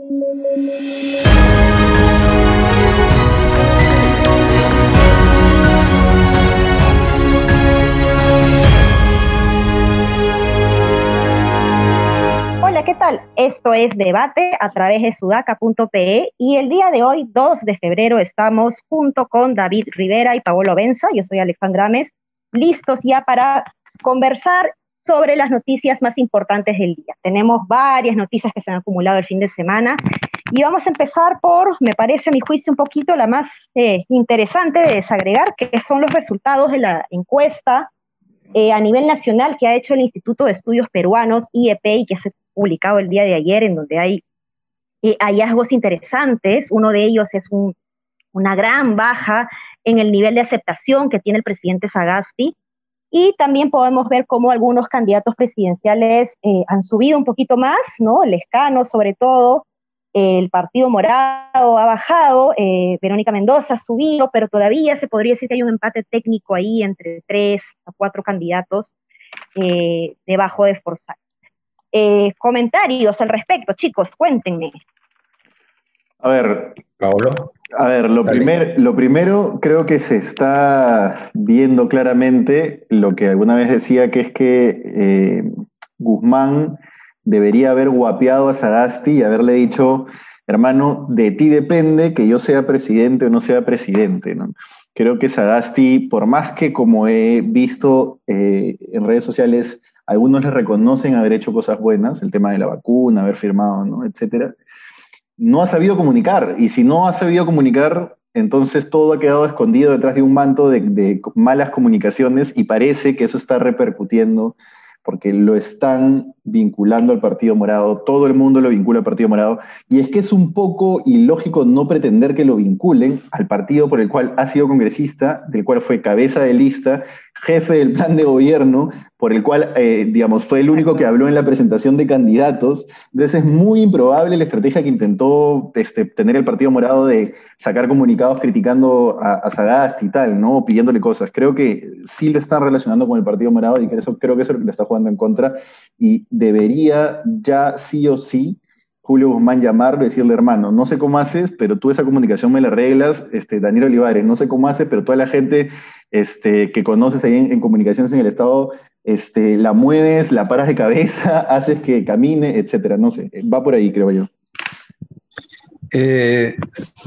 Hola, ¿qué tal? Esto es Debate a través de sudaca.pe y el día de hoy, 2 de febrero, estamos junto con David Rivera y Paolo Benza, yo soy Alexandra Ames, listos ya para conversar sobre las noticias más importantes del día. Tenemos varias noticias que se han acumulado el fin de semana y vamos a empezar por, me parece a mi juicio, un poquito la más eh, interesante de desagregar, que son los resultados de la encuesta eh, a nivel nacional que ha hecho el Instituto de Estudios Peruanos, IEP, y que se ha publicado el día de ayer, en donde hay eh, hallazgos interesantes. Uno de ellos es una gran baja en el nivel de aceptación que tiene el presidente Sagasti y también podemos ver cómo algunos candidatos presidenciales eh, han subido un poquito más, ¿no? El escano, sobre todo, el Partido Morado ha bajado, eh, Verónica Mendoza ha subido, pero todavía se podría decir que hay un empate técnico ahí entre tres a cuatro candidatos eh, debajo de Forzal. comentarios al respecto, chicos, cuéntenme. A ver, Pablo. A ver, lo, lo primero creo que se está viendo claramente lo que alguna vez decía, que es que eh, Guzmán debería haber guapeado a Sagasti y haberle dicho, hermano, de ti depende que yo sea presidente o no sea presidente. Creo que Sagasti, por más que como he visto eh, en redes sociales, algunos le reconocen haber hecho cosas buenas, el tema de la vacuna, haber firmado, ¿no? etcétera no ha sabido comunicar. Y si no ha sabido comunicar, entonces todo ha quedado escondido detrás de un manto de, malas comunicaciones y parece que eso está repercutiendo porque lo están vinculando al Partido Morado, todo el mundo lo vincula al Partido Morado, y es que es un poco ilógico no pretender que lo vinculen al partido por el cual ha sido congresista, del cual fue cabeza de lista, jefe del plan de gobierno, por el cual, eh, digamos, fue el único que habló en la presentación de candidatos. Entonces es muy improbable la estrategia que intentó este, tener el Partido Morado de sacar comunicados criticando a, a Sagasti y tal, ¿no? pidiéndole cosas. Creo que sí lo están relacionando con el Partido Morado y que eso, creo que eso es lo que le está jugando en contra y debería ya sí o sí Julio Guzmán llamarlo y decirle, hermano, no sé cómo haces, pero tú esa comunicación me la arreglas, este, Daniel Olivares, no sé cómo haces, pero toda la gente este, que conoces ahí en, comunicaciones en el Estado, este, la mueves, la paras de cabeza, haces que camine, etcétera. No sé, va por ahí, creo yo. Eh,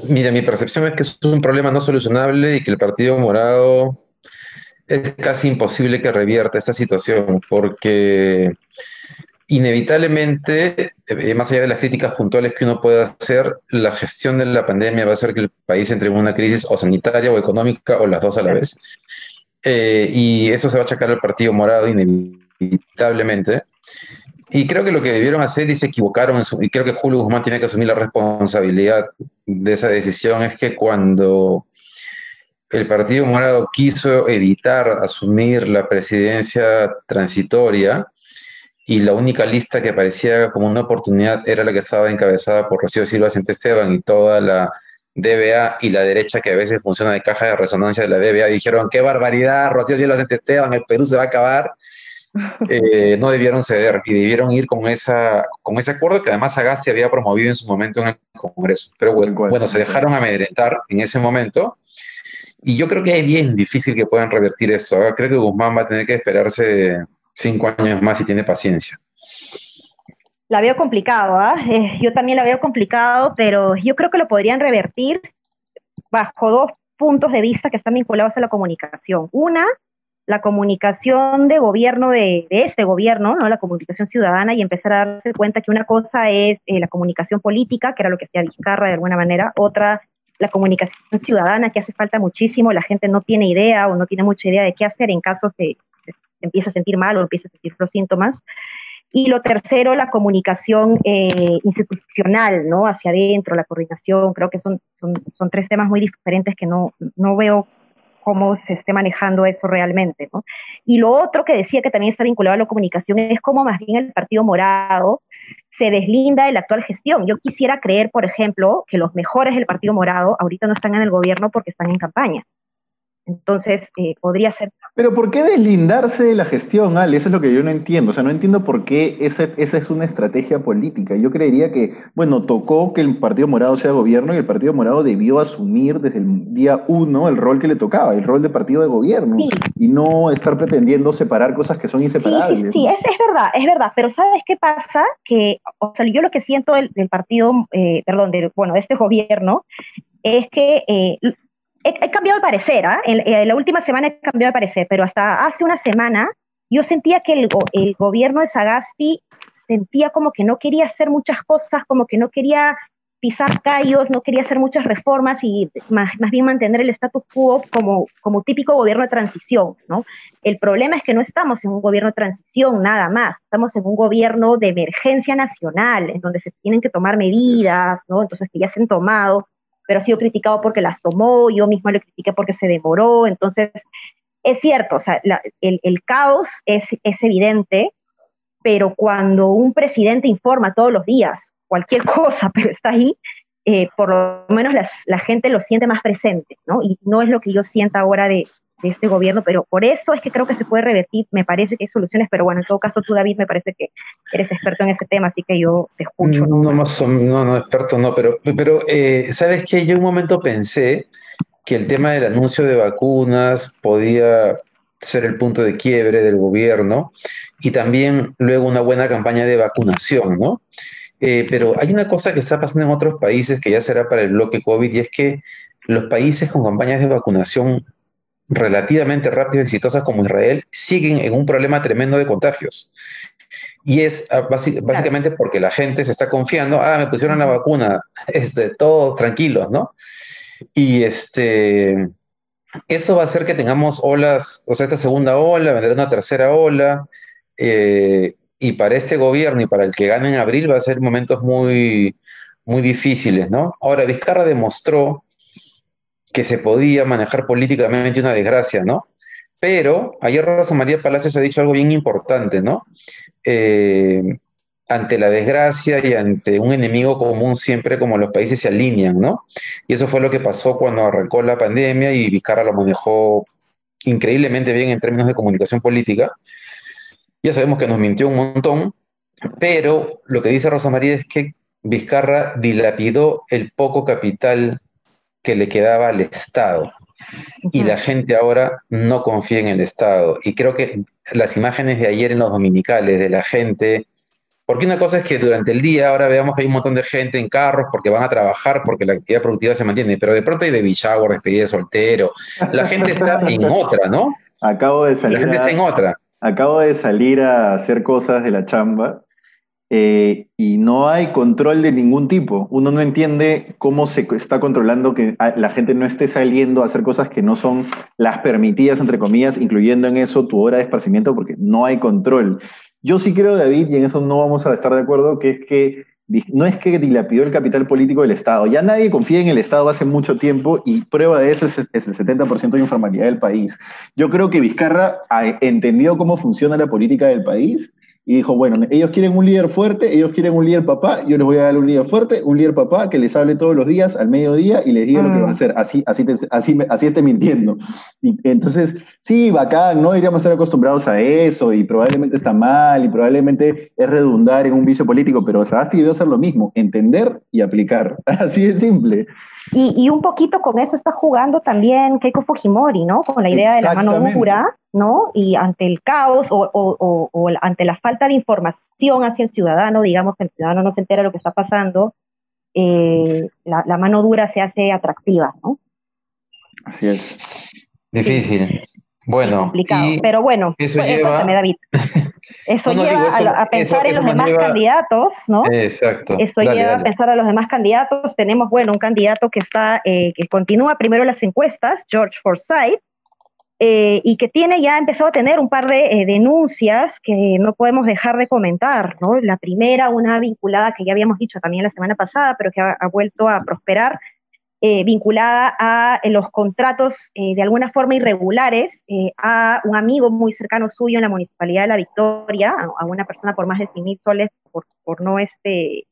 mira, mi percepción es que es un problema no solucionable y que el Partido Morado es casi imposible que revierta esta situación, porque inevitablemente, eh, más allá de las críticas puntuales que uno pueda hacer, la gestión de la pandemia va a hacer que el país entre en una crisis o sanitaria o económica o las dos a la vez. Eh, y eso se va a achacar al Partido Morado inevitablemente. Y creo que lo que debieron hacer y se equivocaron, y creo que Julio Guzmán tiene que asumir la responsabilidad de esa decisión, es que cuando el Partido Morado quiso evitar asumir la presidencia transitoria, y la única lista que parecía como una oportunidad era la que estaba encabezada por Rocío Silva Esteban y toda la DBA y la derecha que a veces funciona de caja de resonancia de la DBA dijeron, qué barbaridad, Rocío Silva Esteban, el Perú se va a acabar. Eh, no debieron ceder y debieron ir con, esa, con ese acuerdo que además Sagasti había promovido en su momento en el Congreso. Pero bueno, bueno, se dejaron amedrentar en ese momento y yo creo que es bien difícil que puedan revertir eso. Creo que Guzmán va a tener que esperarse cinco años más y tiene paciencia. La veo complicado, ¿ah? Eh, yo también la veo complicado, pero yo creo que lo podrían revertir bajo dos puntos de vista que están vinculados a la comunicación. Una, la comunicación de gobierno de, este gobierno, ¿no? la comunicación ciudadana, y empezar a darse cuenta que una cosa es eh, la comunicación política, que era lo que hacía Vizcarra de alguna manera, otra la comunicación ciudadana, que hace falta muchísimo, la gente no tiene idea o no tiene mucha idea de qué hacer en caso de, empieza a sentir mal o empieza a sentir los síntomas. Y lo tercero, la comunicación eh, institucional, ¿no? Hacia adentro, la coordinación. Creo que son, son, son, tres temas muy diferentes que no, no veo cómo se esté manejando eso realmente, ¿no? Y lo otro que decía que también está vinculado a la comunicación es cómo más bien el Partido Morado se deslinda de la actual gestión. Yo quisiera creer, por ejemplo, que los mejores del Partido Morado ahorita no están en el gobierno porque están en campaña. Entonces, eh, podría ser... Pero ¿por qué deslindarse de la gestión, Ale? Eso es lo que yo no entiendo. O sea, no entiendo por qué esa, esa es una estrategia política. Yo creería que, bueno, tocó que el Partido Morado sea gobierno y el Partido Morado debió asumir desde el día uno el rol que le tocaba, el rol de partido de gobierno, y no estar pretendiendo separar cosas que son inseparables. Sí, sí, sí, es, es, verdad, es verdad. Pero ¿sabes qué pasa? Que, o sea, yo lo que siento del, partido, eh, perdón, de, bueno, de este gobierno, es que eh, he, cambiado de parecer, ¿ah? en, la última semana he cambiado de parecer, pero hasta hace una semana yo sentía que el, el gobierno de Sagasti sentía como que no quería hacer muchas cosas, como que no quería pisar callos, no quería hacer muchas reformas y más, más, bien mantener el status quo como, como típico gobierno de transición, ¿no? El problema es que no estamos en un gobierno de transición, nada más, estamos en un gobierno de emergencia nacional, en donde se tienen que tomar medidas, ¿no? Entonces que ya se han tomado, pero ha sido criticado porque las tomó, yo misma lo critiqué porque se demoró, entonces es cierto, o sea, el, el, caos es, es evidente, pero cuando un presidente informa todos los días cualquier cosa, pero está ahí, eh, por lo menos la gente lo siente más presente, ¿no? Y no es lo que yo siento ahora de, de este gobierno, pero por eso es que creo que se puede revertir, me parece que hay soluciones, pero bueno, en todo caso tú, David, me parece que eres experto en ese tema, así que yo te escucho. No, no, no, no experto no, pero, pero eh, ¿sabes qué? Yo un momento pensé que el tema del anuncio de vacunas podía ser el punto de quiebre del gobierno y también luego una buena campaña de vacunación, ¿no? Eh, pero hay una cosa que está pasando en otros países que ya será para el bloque COVID y es que los países con campañas de vacunación relativamente rápidas y exitosas como Israel siguen en un problema tremendo de contagios. Y es ah, básicamente porque la gente se está confiando, ah, me pusieron la vacuna, este, todos tranquilos, ¿no? Y este, eso va a hacer que tengamos olas, o sea, esta segunda ola, vendrá una tercera ola, eh, y para este gobierno y para el que gane en abril va a ser momentos muy, muy difíciles, ¿no? Ahora, Vizcarra demostró que se podía manejar políticamente una desgracia, ¿no? Pero ayer Rosa María Palacios ha dicho algo bien importante, ¿no? Eh, ante la desgracia y ante un enemigo común siempre como los países se alinean, ¿no? Y eso fue lo que pasó cuando arrancó la pandemia y Vizcarra lo manejó increíblemente bien en términos de comunicación política. Ya sabemos que nos mintió un montón, pero lo que dice Rosa María es que Vizcarra dilapidó el poco capital que le quedaba al Estado. Y la gente ahora no confía en el Estado. Y creo que las imágenes de ayer en los dominicales de la gente, porque una cosa es que durante el día ahora veamos que hay un montón de gente en carros porque van a trabajar, porque la actividad productiva se mantiene, pero de pronto hay baby shower, despedida de soltero. La gente está en otra, ¿no? Acabo de salir. La gente está en otra. Acabo de salir a hacer cosas de la chamba eh, y no hay control de ningún tipo. Uno no entiende cómo se está controlando que la gente no esté saliendo a hacer cosas que no son las permitidas, entre comillas, incluyendo en eso tu hora de esparcimiento, porque no hay control. Yo sí creo, David, y en eso no vamos a estar de acuerdo, que es que no es que dilapidó el capital político del Estado. Ya nadie confía en el Estado hace mucho tiempo y prueba de eso es, es el 70% de informalidad del país. Yo creo que Vizcarra ha entendido cómo funciona la política del país y dijo, bueno, ellos quieren un líder fuerte, ellos quieren un líder papá, yo les voy a dar un líder fuerte, un líder papá que les hable todos los días al mediodía y les diga lo que va a mm. hacer, así, así, así, así esté mintiendo. Y entonces, sí, bacán, no deberíamos estar acostumbrados a eso y probablemente está mal y probablemente es redundar en un vicio político, pero Sagasti debió hacer lo mismo, entender y aplicar, así de simple. Y, y, un poquito con eso está jugando también Keiko Fujimori, ¿no? Con la idea de la mano dura, ¿no? Y ante el caos o, o, o, ante la falta de información hacia el ciudadano, digamos que el ciudadano no se entera de lo que está pasando, eh, la, la, mano dura se hace atractiva, ¿no? Así es. Difícil. Bueno. complicado. Pero bueno, eso lleva... David. Eso lleva a, pensar en los demás candidatos, ¿no? Exacto. Eso lleva a pensar a los demás candidatos. Tenemos, bueno, un candidato que está, eh, que continúa primero las encuestas, George Forsyth, eh, y que tiene ya empezado a tener un par de eh, denuncias que no podemos dejar de comentar, ¿no? La primera, una vinculada que ya habíamos dicho también la semana pasada, pero que ha vuelto a prosperar, eh, vinculada a eh, los contratos eh, de alguna forma irregulares a un amigo muy cercano suyo en la Municipalidad de La Victoria, a, una persona por más de 100 mil soles por, no este,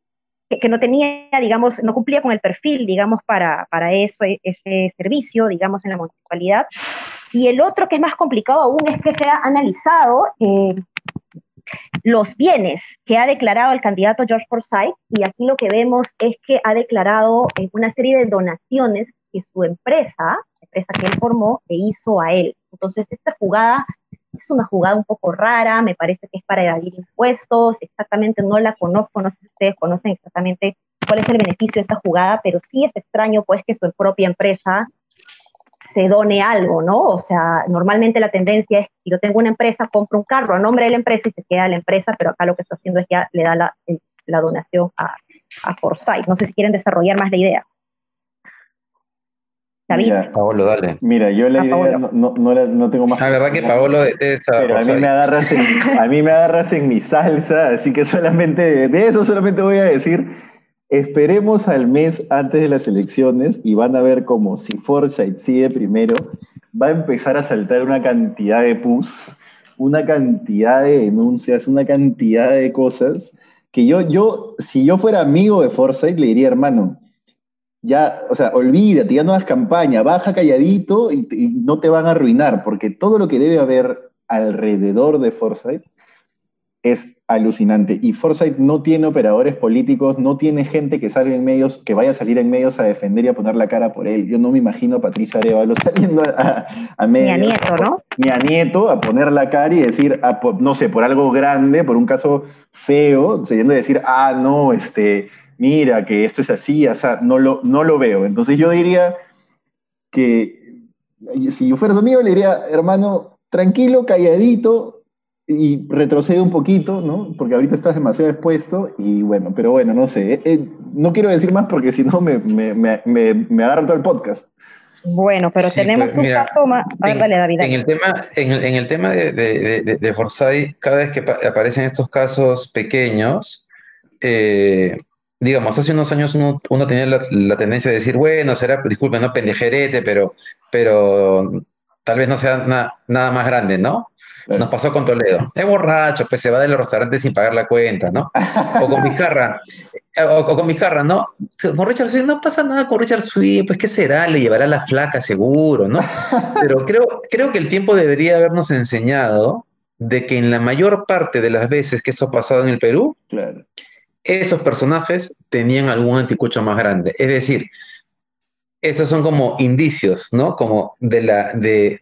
que, no tenía, digamos, no cumplía con el perfil, digamos, para, para eso, ese servicio, digamos, en la municipalidad. Y el otro que es más complicado aún es que se ha analizado los bienes que ha declarado el candidato George Forsyth, y aquí lo que vemos es que ha declarado eh, una serie de donaciones que su empresa, empresa que él formó, le hizo a él. Entonces, esta jugada es una jugada un poco rara, me parece que es para evadir impuestos, exactamente no la conozco, no sé si ustedes conocen exactamente cuál es el beneficio de esta jugada, pero sí es extraño pues que su propia empresa se done algo, ¿no? O sea, normalmente la tendencia es, si yo tengo una empresa, compro un carro a nombre de la empresa y se queda la empresa, pero acá lo que está haciendo es ya le da la, donación a, a Forsyth. No sé si quieren desarrollar más la idea. Mira, Paolo, dale. Mira, yo la idea no, no, tengo más. La ah, verdad que Paolo detesta. Pero a mí, me agarras en, a mí me agarras en mi salsa, así que solamente de eso solamente voy a decir Esperemos al mes antes de las elecciones y van a ver como si Forsyth sigue primero, va a empezar a saltar una cantidad de pus, una cantidad de denuncias, una cantidad de cosas que yo, yo, si yo fuera amigo de Forsyth, le diría, hermano, ya, o sea, olvídate, ya no hagas campaña, baja calladito y, y no te van a arruinar, porque todo lo que debe haber alrededor de Forsyth es alucinante. Y Forsyth no tiene operadores políticos, no tiene gente que salga en medios, que vaya a salir en medios a defender y a poner la cara por él. Yo no me imagino a Patricia Arevalo saliendo a, a medios. Ni a Nieto, ¿no? Ni a Nieto a poner la cara y decir, no sé, por algo grande, por un caso feo, saliendo a decir, ah, no, este, mira, que esto es así, o sea, no lo, no lo veo. Entonces yo diría que si yo fuera su amigo, le diría, hermano, tranquilo, calladito, y retrocede un poquito, ¿no? Porque ahorita estás demasiado expuesto y bueno, pero bueno, no sé. Eh, eh, no quiero decir más porque si no me, me, me, me, agarra todo el podcast. Bueno, pero tenemos pues, un caso más. en, David. En el tema, en el, en el tema de, de, de, Forsyth, cada vez que aparecen estos casos pequeños, eh, digamos, hace unos años uno, uno tenía la, la, tendencia de decir, bueno, será, disculpen, no pendejerete, pero, pero tal vez no sea nada más grande, ¿no? Nos pasó con Toledo. Es borracho, pues se va del restaurante sin pagar la cuenta, ¿no? O con Vizcarra. O, con Vizcarra, ¿no? Con Richard Sweet no pasa nada con Richard Sweet, pues ¿qué será? Le llevará la flaca seguro, ¿no? Pero creo, creo que el tiempo debería habernos enseñado de que en la mayor parte de las veces que eso ha pasado en el Perú, esos personajes tenían algún anticucho más grande. Es decir, esos son como indicios, ¿no? Como de, la, de,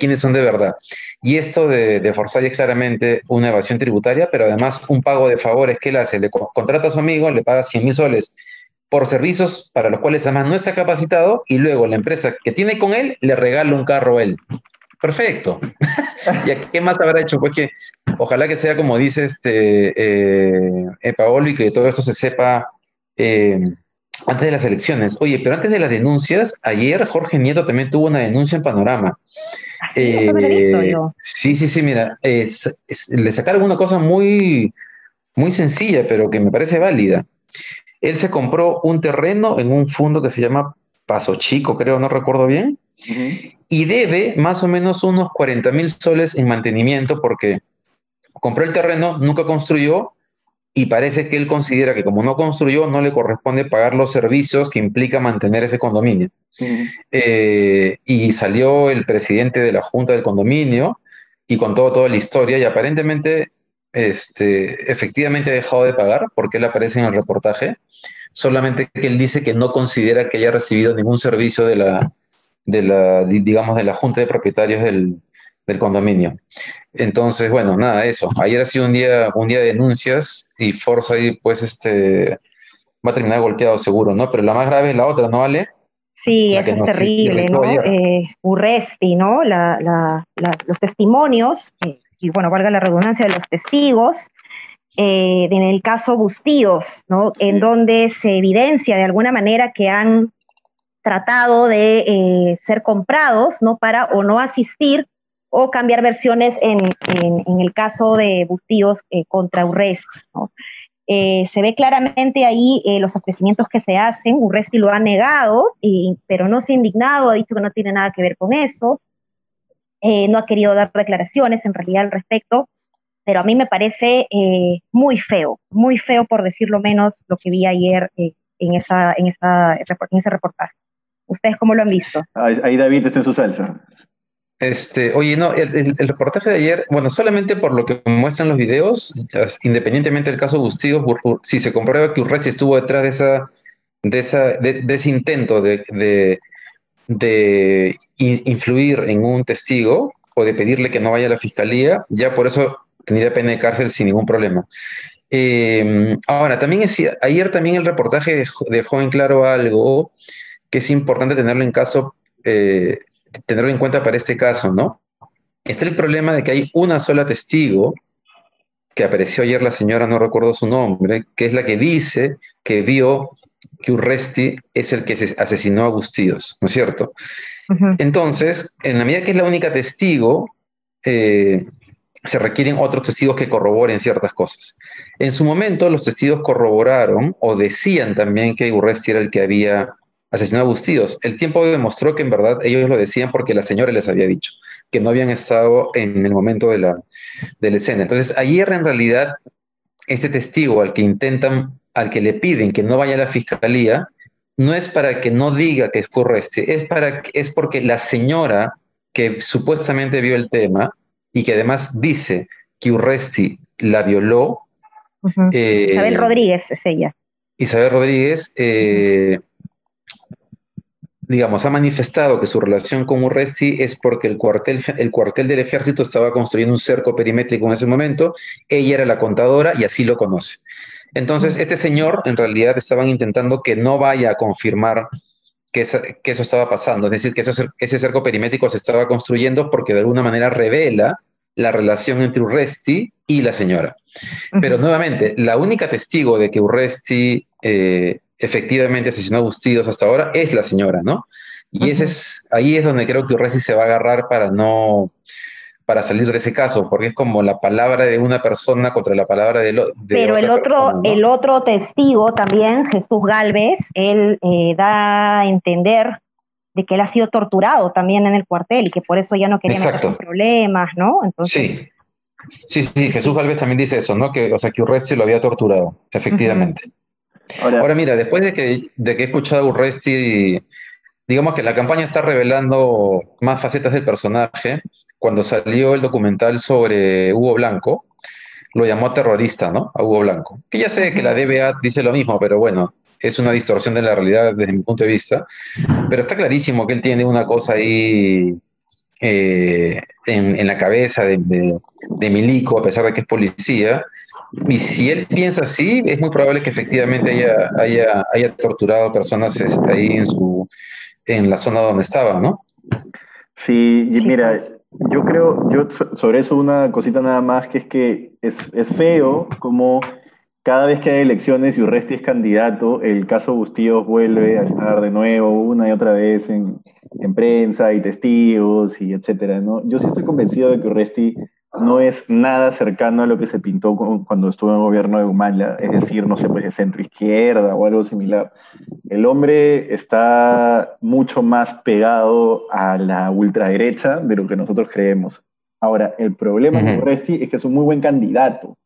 quiénes son de verdad. Y esto de, de es claramente una evasión tributaria, pero además un pago de favores que él hace. Le contrata a su amigo, le paga 100 mil soles por servicios para los cuales además no está capacitado y luego la empresa que tiene con él le regala un carro a él. Perfecto. ¿Y qué más habrá hecho? Pues que ojalá que sea como dice este eh, eh Paolo y que todo esto se sepa eh, antes de las elecciones. Oye, pero antes de las denuncias, ayer Jorge Nieto también tuvo una denuncia en Panorama. Eh, sí, sí, sí, mira, le sacaron una cosa muy, muy sencilla, pero que me parece válida. Él se compró un terreno en un fondo que se llama Paso Chico, creo, no recuerdo bien, y debe más o menos unos 40 mil soles en mantenimiento porque compró el terreno, nunca construyó y parece que él considera que como no construyó, no le corresponde pagar los servicios que implica mantener ese condominio. Eh, y salió el presidente de la junta del condominio y contó toda la historia y aparentemente, este, efectivamente ha dejado de pagar porque él aparece en el reportaje, solamente que él dice que no considera que haya recibido ningún servicio de la, de la digamos, de la junta de propietarios del, del condominio. Entonces, bueno, nada, eso. Ayer ha sido un día, un día de denuncias y Forza ahí, pues, este, va a terminar golpeado seguro, ¿no? Pero la más grave es la otra, ¿no, Ale? Sí, eso es terrible, ¿no? Eh, Urresti, ¿no? los testimonios, eh, y bueno, valga la redundancia de los testigos, eh, en el caso Bustíos, ¿no? En donde se evidencia de alguna manera que han tratado de ser comprados, ¿no? Para o no asistir o cambiar versiones en, el caso de Bustíos eh, contra Urresti. Eh, se ve claramente ahí eh, los ofrecimientos que se hacen, Urresti lo ha negado, pero no se ha indignado, ha dicho que no tiene nada que ver con eso, no ha querido dar declaraciones en realidad al respecto, pero a mí me parece muy feo, muy feo por decirlo menos lo que vi ayer en, esa, en, esa, en ese reportaje. ¿Ustedes cómo lo han visto? Ahí David está en su salsa. Este, oye, no, el, reportaje de ayer, bueno, solamente por lo que muestran los videos, independientemente del caso Bustillos, si se comprueba que Urresti estuvo detrás de esa, de esa, de, ese intento de, de, influir en un testigo o de pedirle que no vaya a la fiscalía, ya por eso tendría pena de cárcel sin ningún problema. Em, ahora, también ayer también el reportaje dejó, en claro algo que es importante tenerlo en caso, eh, tenerlo en cuenta para este caso, ¿no? Está el problema de que hay una sola testigo, que apareció ayer la señora, no recuerdo su nombre, que es la que dice que vio que Urresti es el que asesinó a Agustíos, ¿no es cierto? Entonces, en la medida que es la única testigo, eh, se requieren otros testigos que corroboren ciertas cosas. En su momento, los testigos corroboraron o decían también que Urresti era el que había asesinado a. El tiempo demostró que en verdad ellos lo decían porque la señora les había dicho que no habían estado en el momento de la, de la escena. Entonces, ayer en realidad, ese testigo al que intentan, al que le piden que no vaya a la fiscalía, no es para que no diga que fue Urresti, es, para, es porque la señora que supuestamente vio el tema, y que además dice que Urresti la violó. Eh, Isabel Rodríguez es ella. Isabel Rodríguez, eh, digamos, ha manifestado que su relación con Urresti es porque el cuartel, el cuartel del ejército estaba construyendo un cerco perimétrico en ese momento, ella era la contadora y así lo conoce. Entonces, este señor, en realidad, estaban intentando que no vaya a confirmar que, eso estaba pasando, es decir, que ese cerco perimétrico se estaba construyendo porque de alguna manera revela la relación entre Urresti y la señora. Pero nuevamente, la única testigo de que Urresti eh, efectivamente asesinó a Bustillos hasta ahora es la señora, ¿no? Y ese es, ahí es donde creo que Urresti se va a agarrar para no, para salir de ese caso, porque es como la palabra de una persona contra la palabra de, de Pero el otro, el otro testigo también, Jesús Galvez, él eh, da a entender de que él ha sido torturado también en el cuartel y que por eso ya no quería meter problemas, ¿no? Entonces, sí. Sí, sí, Jesús Galvez también dice eso, ¿no? Que, o sea, que Urresti lo había torturado, efectivamente. Ahora, mira, después de que, de que he escuchado a Urresti, digamos que la campaña está revelando más facetas del personaje, cuando salió el documental sobre Hugo Blanco, lo llamó terrorista, ¿no? A Hugo Blanco. Que ya sé que la DBA dice lo mismo, pero bueno, es una distorsión de la realidad desde mi punto de vista. Pero está clarísimo que él tiene una cosa ahí eh, en, la cabeza de, Milico, a pesar de que es policía. Y si él piensa así, es muy probable que efectivamente haya, haya, haya torturado personas ahí en, su, en la zona donde estaba, ¿no? Sí, mira, yo creo, yo sobre eso una cosita nada más, que es que es, es feo como cada vez que hay elecciones y Urresti es candidato, el caso Bustíos vuelve a estar de nuevo una y otra vez en, en prensa y testigos y etcétera, ¿no? Yo sí estoy convencido de que Urresti no es nada cercano a lo que se pintó cuando estuvo en el gobierno de Humala, es decir, no sé, pues de centro izquierda o algo similar. El hombre está mucho más pegado a la ultraderecha de lo que nosotros creemos. Ahora, el problema con Urresti es que es un muy buen candidato.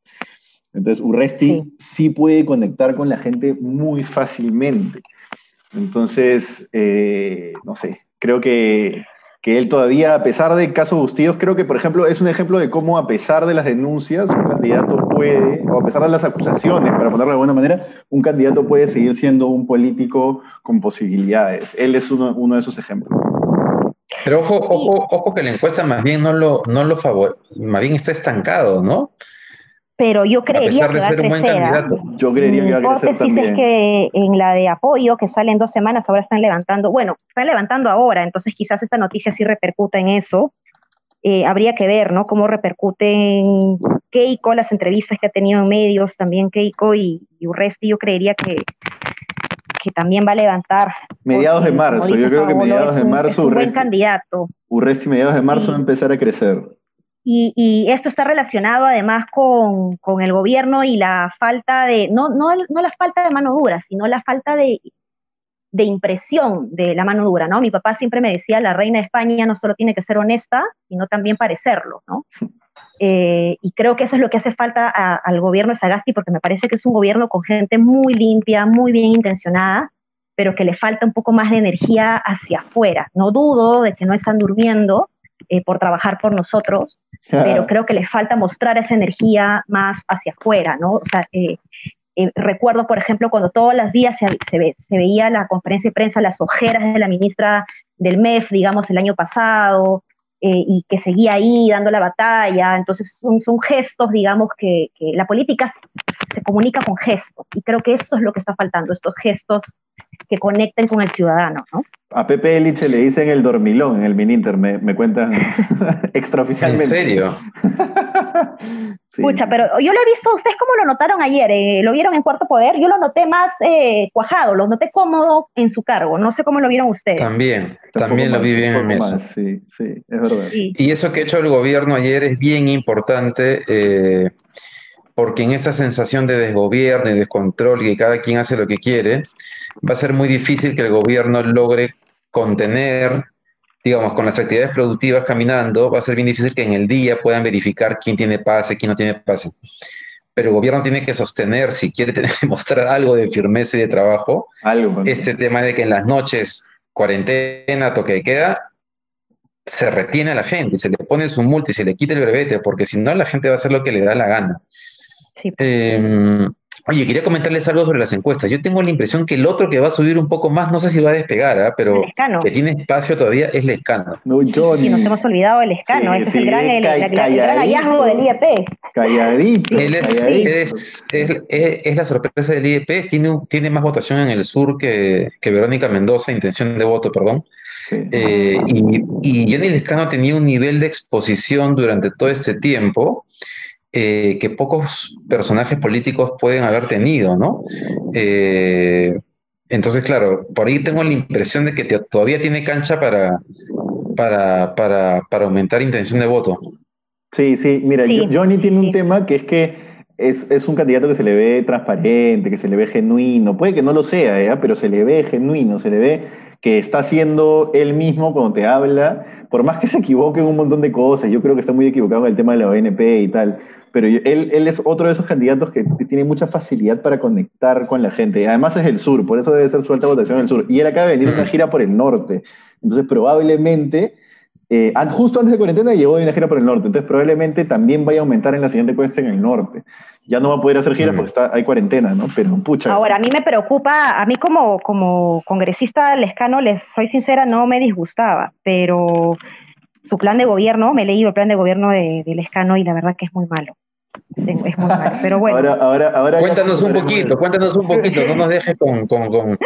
Entonces, Urresti sí. puede conectar con la gente muy fácilmente. Entonces, eh, no sé, creo que que él todavía, a pesar de casos Bustillos, creo que, por ejemplo, es un ejemplo de cómo, a pesar de las denuncias, un candidato puede, o a pesar de las acusaciones, para ponerlo de alguna manera, un candidato puede seguir siendo un político con posibilidades. Él es uno, uno de esos ejemplos. Pero ojo, ojo, ojo que la encuesta más bien no lo, no lo favorece, más bien está estancado, ¿no? Pero yo creería que va a crecer. ¿ah? Yo creería que va a crecer también. es que en la de apoyo, que sale en dos semanas, ahora están levantando, bueno, están levantando ahora, entonces quizás esta noticia sí repercuta en eso. Eh, habría que ver, ¿no? Cómo repercuten Keiko, las entrevistas que ha tenido en medios, también Keiko y, Urresti, yo creería que, que también va a levantar. Mediados de marzo, yo creo que mediados de marzo. Es un buen candidato. Urresti, mediados de marzo va a empezar a crecer. Y, esto está relacionado además con, el gobierno y la falta de, no, no, no, la falta de mano dura, sino la falta de, impresión de la mano dura, ¿no? Mi papá siempre me decía, la reina de España no solo tiene que ser honesta, sino también parecerlo, ¿no? Eh, y creo que eso es lo que hace falta al gobierno de Sagasti, porque me parece que es un gobierno con gente muy limpia, muy bien intencionada, pero que le falta un poco más de energía hacia afuera. No dudo de que no están durmiendo, eh, por trabajar por nosotros, pero creo que les falta mostrar esa energía más hacia afuera, ¿no? O sea, eh, eh, recuerdo, por ejemplo, cuando todos los días se, se, veía la conferencia de prensa, las ojeras de la ministra del MEF, digamos, el año pasado, y que seguía ahí dando la batalla. Entonces, son, son gestos, digamos, que, que, la política se comunica con gestos, y creo que eso es lo que está faltando, estos gestos que conecten con el ciudadano, ¿no? A Pepe Eliche le dicen el dormilón en el Mininter, me, me cuentan extraoficialmente. ¿En serio? Escucha, pero yo lo he visto, ¿ustedes cómo lo notaron ayer? Eh, ¿Lo vieron en Cuarto Poder? Yo lo noté más eh, cuajado, lo noté cómodo en su cargo, no sé cómo lo vieron ustedes. También, también lo vi bien en eso. sí, sí, es verdad. Y eso que ha hecho el gobierno ayer es bien importante. Eh, porque en esta sensación de desgobierno y descontrol y que cada quien hace lo que quiere, va a ser muy difícil que el gobierno logre contener, digamos, con las actividades productivas caminando, va a ser bien difícil que en el día puedan verificar quién tiene pase, quién no tiene pase. Pero el gobierno tiene que sostener, si quiere tener, mostrar algo de firmeza y de trabajo, este tema de que en las noches, cuarentena, toque de queda, se retiene a la gente, se le pone su multa y se le quita el brevete, porque si no la gente va a hacer lo que le da la gana. Em, oye, quería comentarles algo sobre las encuestas. Yo tengo la impresión que el otro que va a subir un poco más, no sé si va a despegar, ¿ah? pero que tiene espacio todavía es el escano. No, Sí, nos hemos olvidado del escano, ese es el gran, hallazgo del IEP. Calladito. Él es, Es, la sorpresa del IEP, tiene, tiene más votación en el sur que, que Verónica Mendoza, intención de voto, perdón. Eh, y, y Jenny Lescano tenía un nivel de exposición durante todo este tiempo eh, que pocos personajes políticos pueden haber tenido, ¿no? Eh, entonces, claro, por ahí tengo la impresión de que todavía tiene cancha para, para, para, para, aumentar intención de voto. Sí, sí, mira, Johnny tiene un tema que es que es, es, un candidato que se le ve transparente, que se le ve genuino, puede que no lo sea, ¿eh? pero se le ve genuino, se le ve que está haciendo él mismo cuando te habla, por más que se equivoque en un montón de cosas, yo creo que está muy equivocado en el tema de la ONP y tal, pero él, él es otro de esos candidatos que tiene mucha facilidad para conectar con la gente, además es el sur, por eso debe ser su alta votación en el sur, y él acaba de venir una gira por el norte, entonces probablemente... Eh, justo antes de cuarentena llegó de una gira por el norte, entonces probablemente también vaya a aumentar en la siguiente cuesta en el norte ya no va a poder hacer giras porque está, hay cuarentena, ¿no? Pero pucha. Ahora, a mí me preocupa, a mí como, como congresista lescano, les soy sincera, no me disgustaba, pero su plan de gobierno, me he leído el plan de gobierno de, Lescano y la verdad que es muy malo. Es muy malo, pero bueno. Ahora, ahora, cuéntanos un poquito, cuéntanos un poquito, no nos dejes con, con,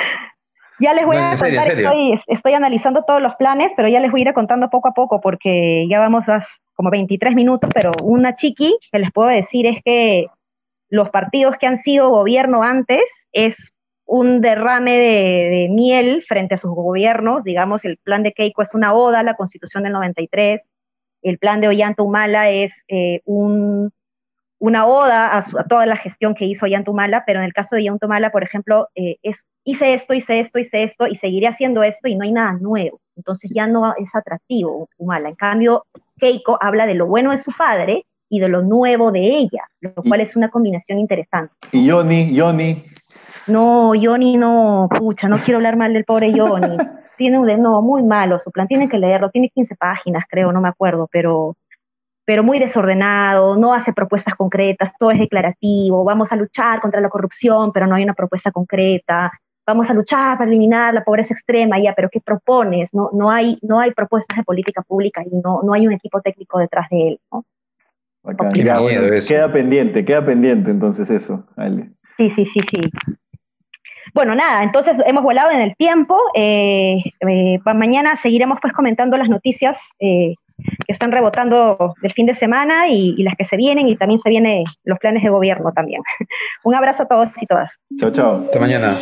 Ya les voy a contar, estoy, estoy, analizando todos los planes, pero ya les voy a ir contando poco a poco porque ya vamos a como 23 minutos, pero una chiqui que les puedo decir es que los partidos que han sido gobierno antes es un derrame de, miel frente a sus gobiernos. Digamos, el plan de Keiko es una oda a la constitución del 93, el plan de Ollanta Humala es eh, una oda a, toda la gestión que hizo Ollanta Humala, pero en el caso de Ollanta Humala, por ejemplo, eh, es, hice esto, hice esto, hice esto y seguiré haciendo esto y no hay nada nuevo. Entonces ya no es atractivo Humala. En cambio, Keiko habla de lo bueno de su padre y de lo nuevo de ella, lo cual es una combinación interesante. ¿Y Johnny? Johnny? No, Johnny no, pucha, no quiero hablar mal del pobre Johnny. tiene un, no, muy malo su plan, tiene que leerlo, tiene 15 páginas, creo, no me acuerdo, pero, pero muy desordenado, no hace propuestas concretas, todo es declarativo, vamos a luchar contra la corrupción, pero no hay una propuesta concreta, vamos a luchar para eliminar la pobreza extrema, ya, pero ¿qué propones? No, no, hay, no hay propuestas de política pública y no, no hay un equipo técnico detrás de él, ¿no? queda pendiente, queda pendiente entonces eso, Sí, sí, sí, sí. Bueno, nada, entonces hemos volado en el tiempo. Eh, eh, mañana seguiremos pues comentando las noticias eh, que están rebotando del fin de semana y, y, las que se vienen y también se vienen los planes de gobierno también. Un abrazo a todos y todas. Chao, chao. Hasta mañana.